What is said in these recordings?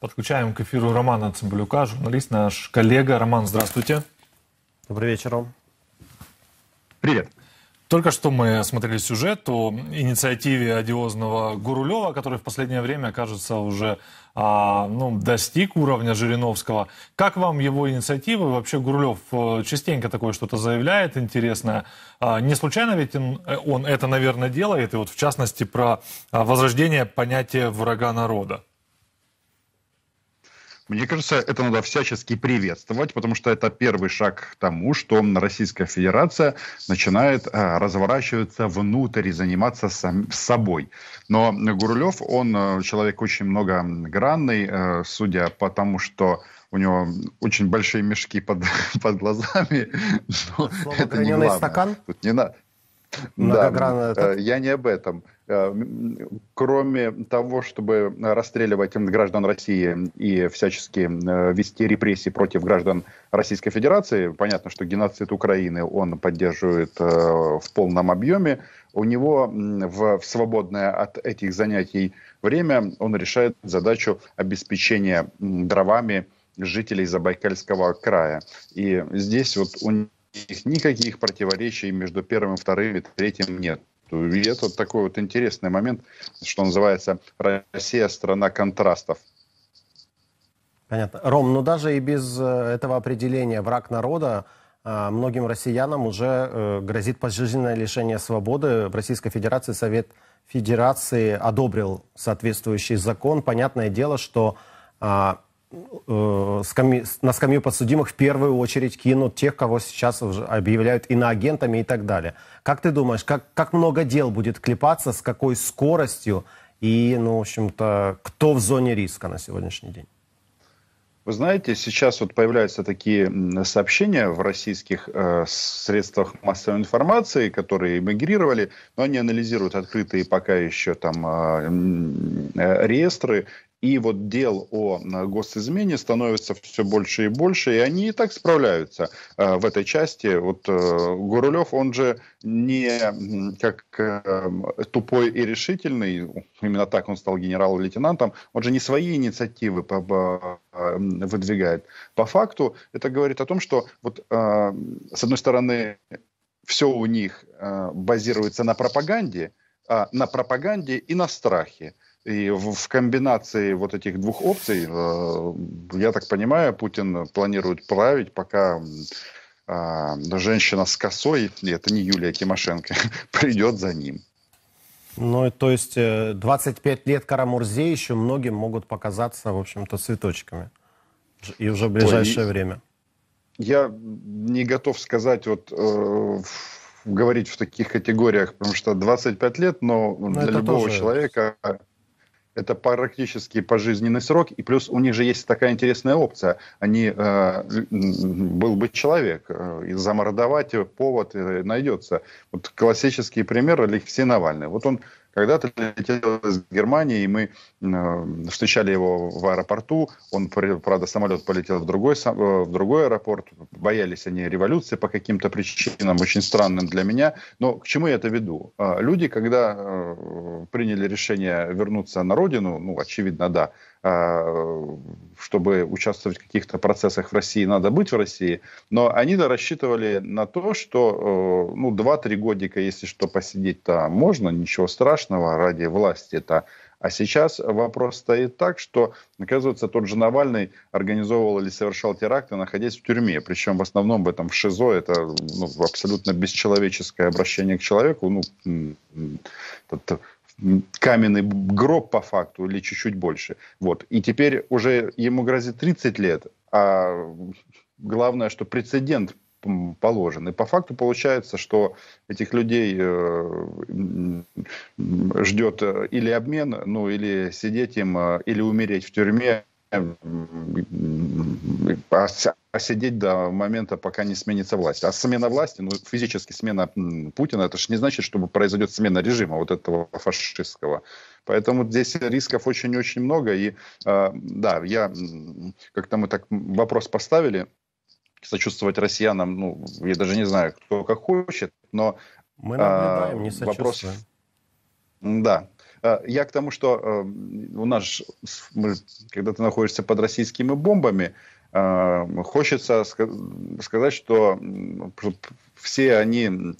Подключаем к эфиру Романа Цымбалюка, журналист, наш коллега. Роман, здравствуйте. Добрый вечер, Ром. Привет. Только что мы смотрели сюжет о инициативе одиозного Гурулева, который в последнее время, кажется, уже а, ну, достиг уровня Жириновского. Как вам его инициативы? Вообще Гурулев э, частенько такое что-то заявляет интересное. А, не случайно ведь он, он это, наверное, делает, и вот в частности про а, возрождение понятия врага народа. Мне кажется, это надо всячески приветствовать, потому что это первый шаг к тому, что Российская Федерация начинает а, разворачиваться внутрь и заниматься сам, собой. Но Гурулев, он э, человек очень многогранный, а, судя по тому, что у него очень большие мешки под, под глазами. Слово это не стакан? Тут не Да, э, я не об этом. Э, кроме того, чтобы расстреливать граждан России и всячески э, вести репрессии против граждан Российской Федерации, понятно, что геноцид Украины он поддерживает в полном объеме, у него в свободное от этих занятий время он решает задачу обеспечения дровами жителей Забайкальского края. И здесь вот у никаких противоречий между первым, вторым и третьим нет. И это такой вот интересный момент, что называется «Россия – страна контрастов». Понятно. Ром, ну даже и без э, этого определения «враг народа» э, многим россиянам уже э, грозит пожизненное лишение свободы. В Российской Федерации Совет Федерации одобрил соответствующий закон. Понятное дело, что а, э, на скамью подсудимых в первую очередь кинут тех, кого сейчас уже объявляют иноагентами и так далее. Как ты думаешь, как, как много дел будет клепаться, с какой скоростью и, ну, в общем-то, кто в зоне риска на сегодняшний день? Вы знаете, сейчас вот появляются такие сообщения в российских э, средствах массовой информации, которые эмигрировали, но они анализируют открытые пока еще там э, э, реестры и вот дел о госизмене становится все больше и больше, и они и так справляются э, в этой части. Вот э, Гурулев, он же не как э, тупой и решительный, именно так он стал генерал-лейтенантом, он же не свои инициативы выдвигает. По факту это говорит о том, что вот с одной стороны все у них базируется на пропаганде, а на пропаганде и на страхе. И в, в комбинации вот этих двух опций, э, я так понимаю, Путин планирует править, пока э, женщина с косой, это не Юлия Тимошенко, придет за ним. Ну, то есть 25 э, лет Карамурзе еще многим могут показаться, в общем-то, цветочками. И уже в ближайшее Ой, время. Я не готов сказать, вот э, говорить в таких категориях, потому что 25 лет, но, но для любого тоже... человека это практически пожизненный срок, и плюс у них же есть такая интересная опция. Они, э, был бы человек, э, замордовать повод э, найдется. Вот классический пример Алексей Навальный. Вот он когда-то летел из Германии, и мы э, встречали его в аэропорту. Он, правда, самолет полетел в другой, э, в другой аэропорт. Боялись они революции по каким-то причинам, очень странным для меня. Но к чему я это веду? А, люди, когда э, приняли решение вернуться на родину, ну, очевидно, да, чтобы участвовать в каких-то процессах в России, надо быть в России, но они-то рассчитывали на то, что ну, 2-3 годика, если что, посидеть-то можно, ничего страшного ради власти-то. А сейчас вопрос стоит так, что, оказывается, тот же Навальный организовывал или совершал теракты, находясь в тюрьме. Причем в основном в этом в ШИЗО это ну, абсолютно бесчеловеческое обращение к человеку. Ну, каменный гроб по факту или чуть-чуть больше. Вот. И теперь уже ему грозит 30 лет, а главное, что прецедент положен. И по факту получается, что этих людей э, ждет или обмен, ну или сидеть им, э, или умереть в тюрьме, а сидеть до момента, пока не сменится власть. А смена власти, ну, физически смена Путина, это же не значит, что произойдет смена режима вот этого фашистского. Поэтому здесь рисков очень-очень много. И э, да, я, как-то мы так вопрос поставили, сочувствовать россиянам, ну, я даже не знаю, кто как хочет, но... Мы наблюдаем, э, не сочувствуем. Вопрос, да, я к тому, что э, у нас, когда ты находишься под российскими бомбами, хочется сказать, что все они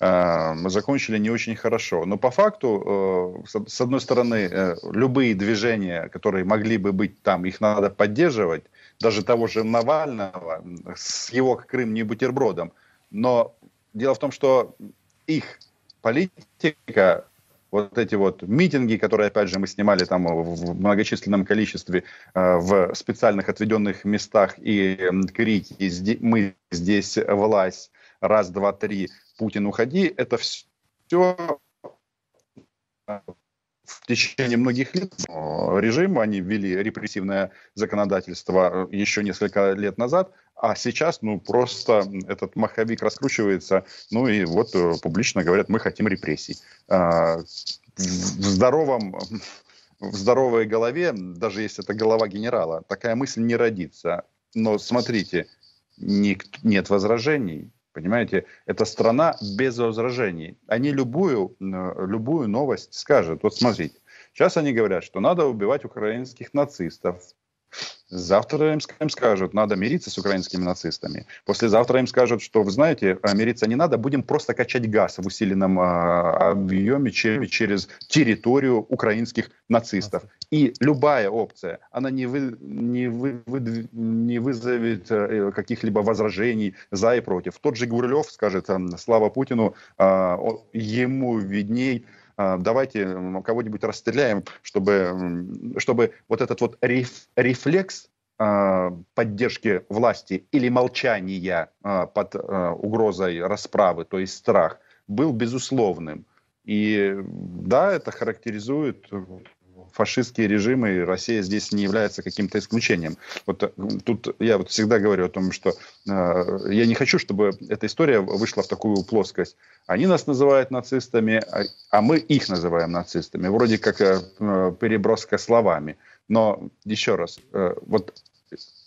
закончили не очень хорошо. Но по факту, с одной стороны, любые движения, которые могли бы быть там, их надо поддерживать, даже того же Навального, с его Крым не бутербродом. Но дело в том, что их политика, вот эти вот митинги, которые, опять же, мы снимали там в многочисленном количестве э, в специальных отведенных местах и крики «Мы здесь власть», «Раз, два, три», «Путин, уходи», это все в течение многих лет режим, они ввели репрессивное законодательство э, еще несколько лет назад, а сейчас, ну, просто этот маховик раскручивается, ну, и вот э, публично говорят, мы хотим репрессий. А, в здоровом в здоровой голове, даже если это голова генерала, такая мысль не родится. Но смотрите, нет возражений, Понимаете, это страна без возражений. Они любую, любую новость скажут. Вот смотрите, сейчас они говорят, что надо убивать украинских нацистов. Завтра им скажут, надо мириться с украинскими нацистами. Послезавтра им скажут, что, вы знаете, а, мириться не надо, будем просто качать газ в усиленном а, объеме через территорию украинских нацистов. И любая опция, она не, вы, не, вы, вы, не вызовет э, каких-либо возражений за и против. Тот же Гурлев скажет, слава Путину, а, ему видней, давайте кого-нибудь расстреляем, чтобы, чтобы вот этот вот реф, рефлекс а, поддержки власти или молчания а, под угрозой расправы, то есть страх, был безусловным. И да, это характеризует фашистские режимы, и Россия здесь не является каким-то исключением. Вот э, тут я вот всегда говорю о том, что э, я не хочу, чтобы эта история вышла в такую плоскость. Они нас называют нацистами, а, а мы их называем нацистами. Вроде как э, э переброска словами. Но еще раз, э, вот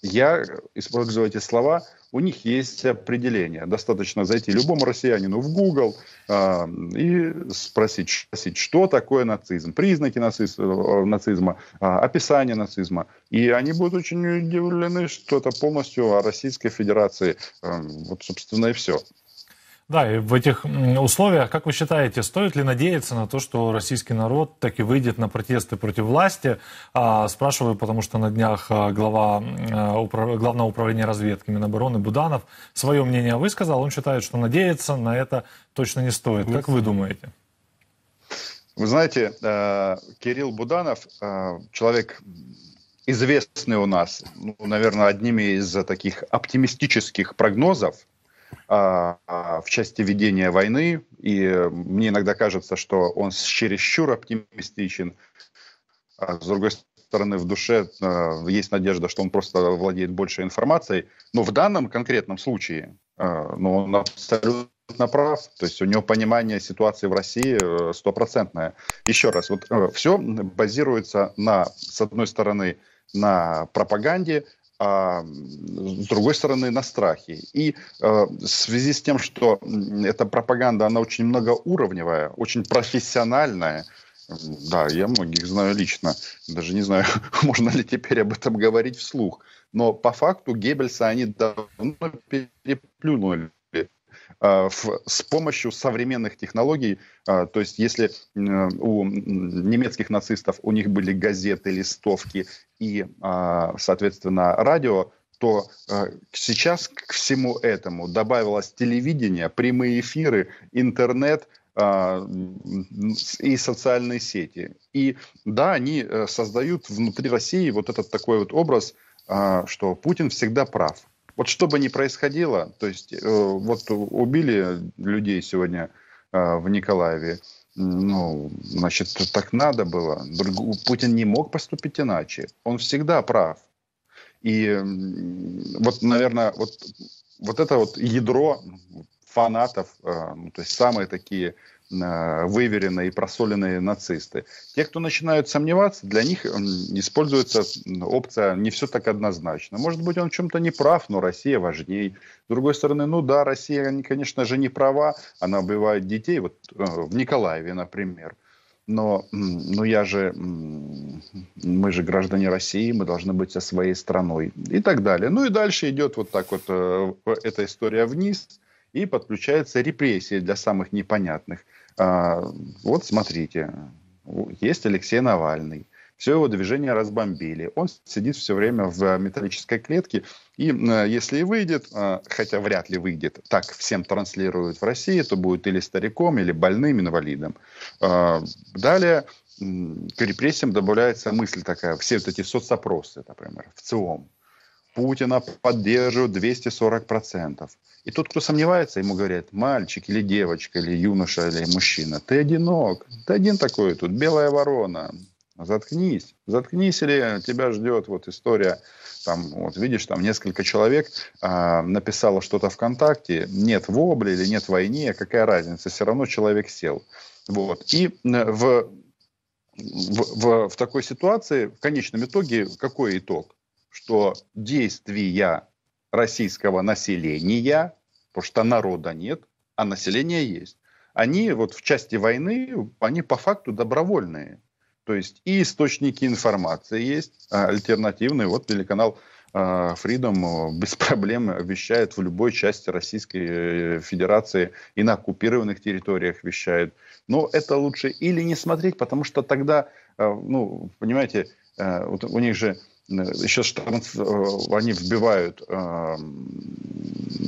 я использую эти слова, у них есть определение. Достаточно зайти любому россиянину в Google э, и спросить, спросить, что такое нацизм, признаки нациз, нацизма, э, описание нацизма. И они будут очень удивлены, что это полностью о Российской Федерации. Э, вот, собственно, и все. Да, и в этих условиях, как вы считаете, стоит ли надеяться на то, что российский народ таки выйдет на протесты против власти? А, спрашиваю, потому что на днях а, глава а, управ... Главного управления разведки Минобороны Буданов свое мнение высказал. Он считает, что надеяться на это точно не стоит. Как вы думаете? Вы знаете, э, Кирилл Буданов, э, человек известный у нас, ну, наверное, одними из таких оптимистических прогнозов – в части ведения войны, и мне иногда кажется, что он чересчур оптимистичен. А с другой стороны, в душе а, есть надежда, что он просто владеет больше информацией. Но в данном конкретном случае а, ну, он абсолютно прав. То есть у него понимание ситуации в России э, стопроцентное. Еще раз, вот э, все базируется на, с одной стороны, на пропаганде, а с другой стороны на страхе. И э, в связи с тем, что эта пропаганда, она очень многоуровневая, очень профессиональная, да, я многих знаю лично, даже не знаю, можно ли теперь об этом говорить вслух, но по факту Геббельса они давно переплюнули а, с помощью современных технологий. А, то есть если у немецких нацистов у них были газеты, листовки и, соответственно, радио, то сейчас к всему этому добавилось телевидение, прямые эфиры, интернет и социальные сети. И да, они э, создают внутри России вот этот такой вот образ, что Путин всегда прав. Вот что бы ни происходило, то есть э, вот убили людей сегодня э, в Николаеве, ну, значит, так надо было. Путин не мог поступить иначе. Он всегда прав. И вот, наверное, вот, вот это вот ядро фанатов, э, ну, то есть самые такие выверенные и просоленные нацисты. Те, кто начинают сомневаться, для них используется опция не все так однозначно. Может быть, он в чем-то не прав, но Россия важней. С другой стороны, ну да, Россия, конечно же, не права, она убивает детей, вот э, в Николаеве, например. но ну я же, мы же граждане России, мы должны быть со своей страной и так далее. Ну и дальше идет вот так вот э, эта история вниз, и подключается репрессии для самых непонятных. А, вот смотрите, есть Алексей Навальный, все его движение разбомбили. Он сидит все время в металлической клетке. И э, если и выйдет, э, хотя вряд ли выйдет, так всем транслируют в России, то будет или стариком, или больным, инвалидом. Э, далее к репрессиям добавляется мысль такая, все вот эти соцопросы, например, в ЦИОМ. Путина поддерживают 240%. И тот, кто сомневается, ему говорят, мальчик или девочка, или юноша, или мужчина, ты одинок, ты один такой тут, белая ворона, Заткнись, заткнись, или тебя ждет вот история, там, вот видишь, там несколько человек а, написало что-то ВКонтакте, нет вобли или нет войне, какая разница, все равно человек сел. Вот. И э, в, в, в, в такой ситуации, в конечном итоге, какой итог? Что действия российского населения, потому что народа нет, а население есть, они вот в части войны, они по факту добровольные. То есть и источники информации есть, а, альтернативные. Вот телеканал а, Freedom без проблем вещает в любой части Российской э, Федерации и на оккупированных территориях вещает. Но это лучше или не смотреть, потому что тогда, а, ну, понимаете, вот у них же еще что они вбивают э,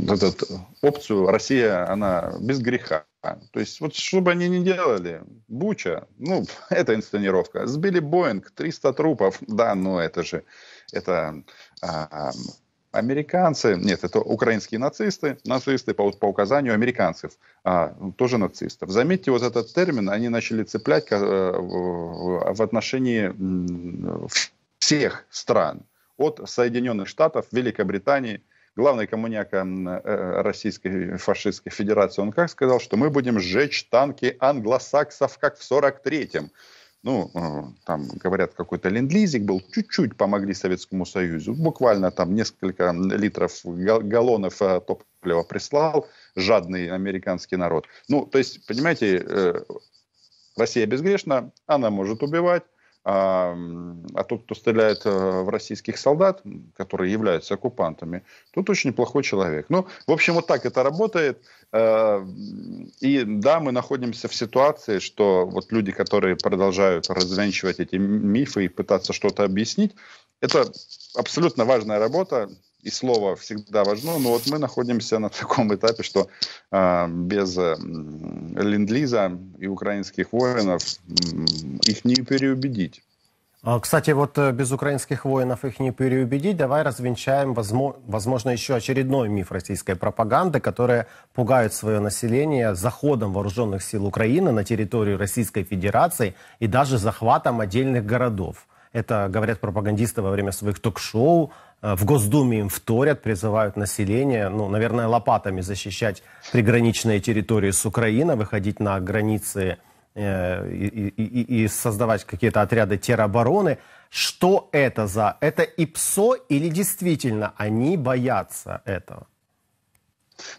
этот опцию Россия, она без греха. То есть, вот что бы они ни делали, Буча, ну, это инсценировка. Сбили Боинг, 300 трупов, да, но это же, это а, американцы, нет, это украинские нацисты, нацисты по, по указанию американцев, а, тоже нацистов. Заметьте, вот этот термин они начали цеплять э, в отношении всех стран, от Соединенных Штатов, Великобритании – главный коммуняка э, Российской фашистской федерации, он как сказал, что мы будем сжечь танки англосаксов, как в 43-м. Ну, э, там, говорят, какой-то ленд-лизик был, чуть-чуть помогли Советскому Союзу. Буквально там несколько литров, галлонов э, топлива прислал жадный американский народ. Ну, то есть, понимаете, Россия безгрешна, она может убивать, а, а тот, кто стреляет э, в российских солдат, которые являются оккупантами, тут очень неплохой человек. Ну, в общем, вот так это работает. Э, и да, мы находимся в ситуации, что вот люди, которые продолжают развенчивать эти мифы и пытаться что-то объяснить, это абсолютно важная работа и слово всегда важно, но вот мы находимся на таком этапе, что э, без э, ленд-лиза и украинских воинов э, их не переубедить. А, кстати, вот э, без украинских воинов их не переубедить. Давай развенчаем, возможно, еще очередной миф российской пропаганды, которая пугает свое население заходом вооруженных сил Украины на территорию Российской Федерации и даже захватом отдельных городов. Это говорят пропагандисты во время своих ток-шоу, в Госдуме им вторят, призывают население, ну, наверное, лопатами защищать приграничные территории с Украиной, выходить на границы э, и, и, и создавать какие-то отряды теробороны. Что это за? Это ИПСО или действительно они боятся этого?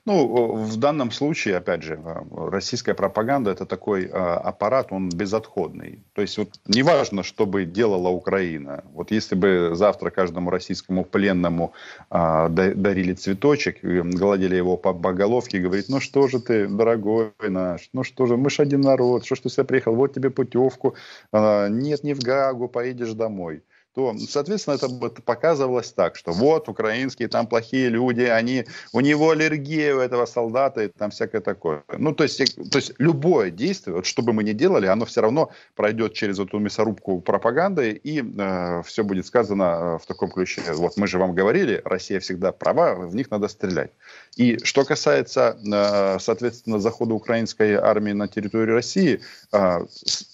Ну, в данном случае, опять же, э, российская пропаганда это такой э, аппарат, он безотходный. То есть вот неважно, что бы делала Украина. Вот если бы завтра каждому российскому пленному э, дарили цветочек, гладили его по, по головке говорит, ну что же ты, дорогой наш, ну что же, мы же один народ, что ж ты сюда приехал, вот тебе путевку, нет, не в Гагу, поедешь домой то, соответственно, это показывалось так, что вот украинские там плохие люди, они, у него аллергия у этого солдата и там всякое такое. Ну, то есть, то есть любое действие, вот что бы мы ни делали, оно все равно пройдет через эту мясорубку пропаганды и э, все будет сказано э, в таком ключе. Вот мы же вам говорили, Россия всегда права, в них надо стрелять. И что касается, э, соответственно, захода украинской армии на территорию России, э,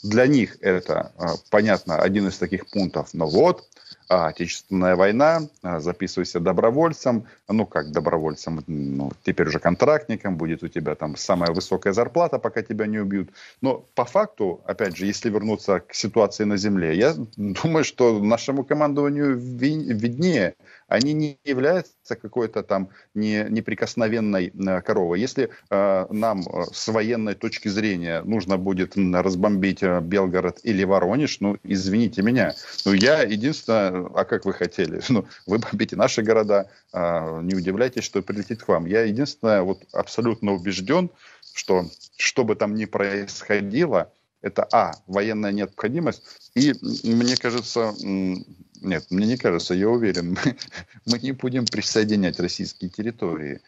для них это, э, понятно, один из таких пунктов. Но вот, Отечественная война, записывайся добровольцем, ну как добровольцем, ну, теперь уже контрактником, будет у тебя там самая высокая зарплата, пока тебя не убьют. Но по факту, опять же, если вернуться к ситуации на земле, я думаю, что нашему командованию виднее, они не являются какой-то там не, неприкосновенной э, коровой. Если э, нам э, с военной точки зрения нужно будет разбомбить э, Белгород или Воронеж, ну, извините меня, ну, я единственное, а как вы хотели? Ну, вы бомбите наши города, э, не удивляйтесь, что прилетит к вам. Я единственное, вот абсолютно убежден, что что бы там ни происходило, это, а, военная необходимость, и, мне кажется, нет, мне не кажется, я уверен, мы, мы не будем присоединять российские территории,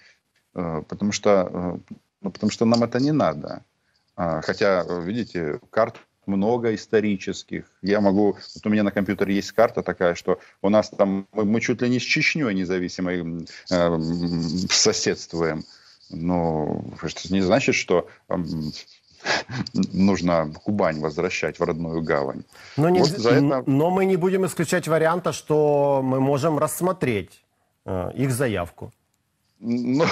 э, потому что, э, ну, потому что нам это не надо. А, хотя, видите, карт много исторических. Я могу... Вот у меня на компьютере есть карта такая, что у нас там... Мы, мы чуть ли не с Чечней независимой э, соседствуем. Но это не значит, что нужно Кубань возвращать в родную гавань. Но, не, вот это... но мы не будем исключать варианта, что мы можем рассмотреть э, их заявку. Ну...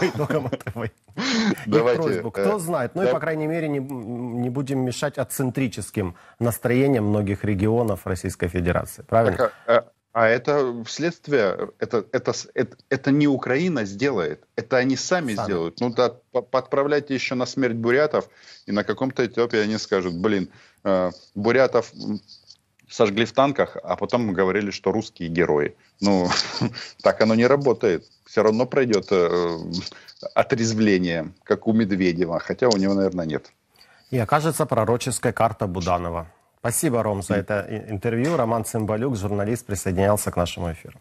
Давайте. Просьбу. Кто э, знает. Ну и, по крайней мере, не, не будем мешать ацентрическим настроениям многих регионов Российской Федерации. Правильно? Так, а, а это следствие, это, это, это, это не Украина сделает, это они сами, сами. сделают. Ну да, подправляйте еще на смерть бурятов, и на каком-то этапе они скажут, блин, э, бурятов сожгли в танках, а потом говорили, что русские герои. Ну, так оно не работает. Все равно пройдет э, отрезвление, как у Медведева, хотя у него, наверное, нет. И окажется пророческая карта Буданова. Спасибо, Ром, за это интервью. Роман Цымбалюк, журналист, присоединялся к нашему эфиру.